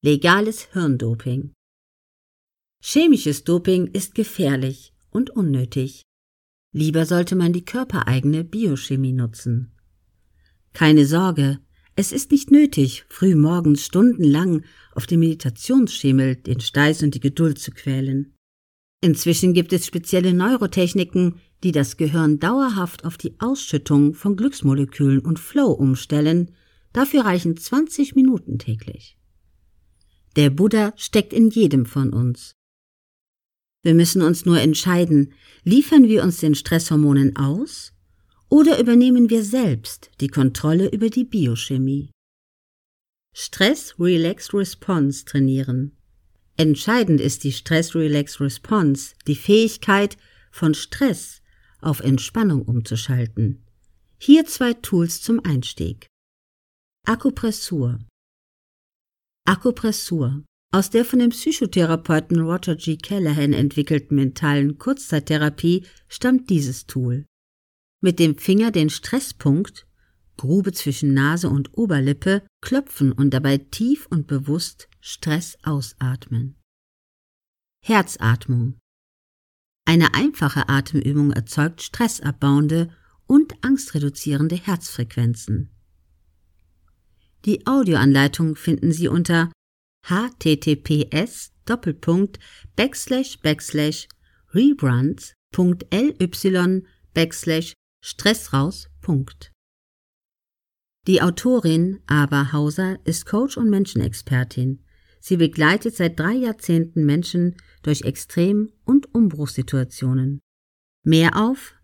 Legales Hirndoping. Chemisches Doping ist gefährlich und unnötig. Lieber sollte man die körpereigene Biochemie nutzen. Keine Sorge, es ist nicht nötig, früh morgens stundenlang auf dem Meditationsschemel den Steiß und die Geduld zu quälen. Inzwischen gibt es spezielle Neurotechniken, die das Gehirn dauerhaft auf die Ausschüttung von Glücksmolekülen und Flow umstellen. Dafür reichen 20 Minuten täglich. Der Buddha steckt in jedem von uns. Wir müssen uns nur entscheiden, liefern wir uns den Stresshormonen aus oder übernehmen wir selbst die Kontrolle über die Biochemie. Stress-Relax-Response trainieren. Entscheidend ist die Stress-Relax-Response, die Fähigkeit, von Stress auf Entspannung umzuschalten. Hier zwei Tools zum Einstieg. Akupressur. Akupressur. Aus der von dem Psychotherapeuten Roger G. Callahan entwickelten mentalen Kurzzeittherapie stammt dieses Tool. Mit dem Finger den Stresspunkt, Grube zwischen Nase und Oberlippe, klopfen und dabei tief und bewusst Stress ausatmen. Herzatmung. Eine einfache Atemübung erzeugt stressabbauende und angstreduzierende Herzfrequenzen. Die Audioanleitung finden Sie unter https backslash backslash rebrands.ly backslash stressraus. Die Autorin Ava Hauser ist Coach und Menschenexpertin. Sie begleitet seit drei Jahrzehnten Menschen durch Extrem- und Umbruchssituationen. Mehr auf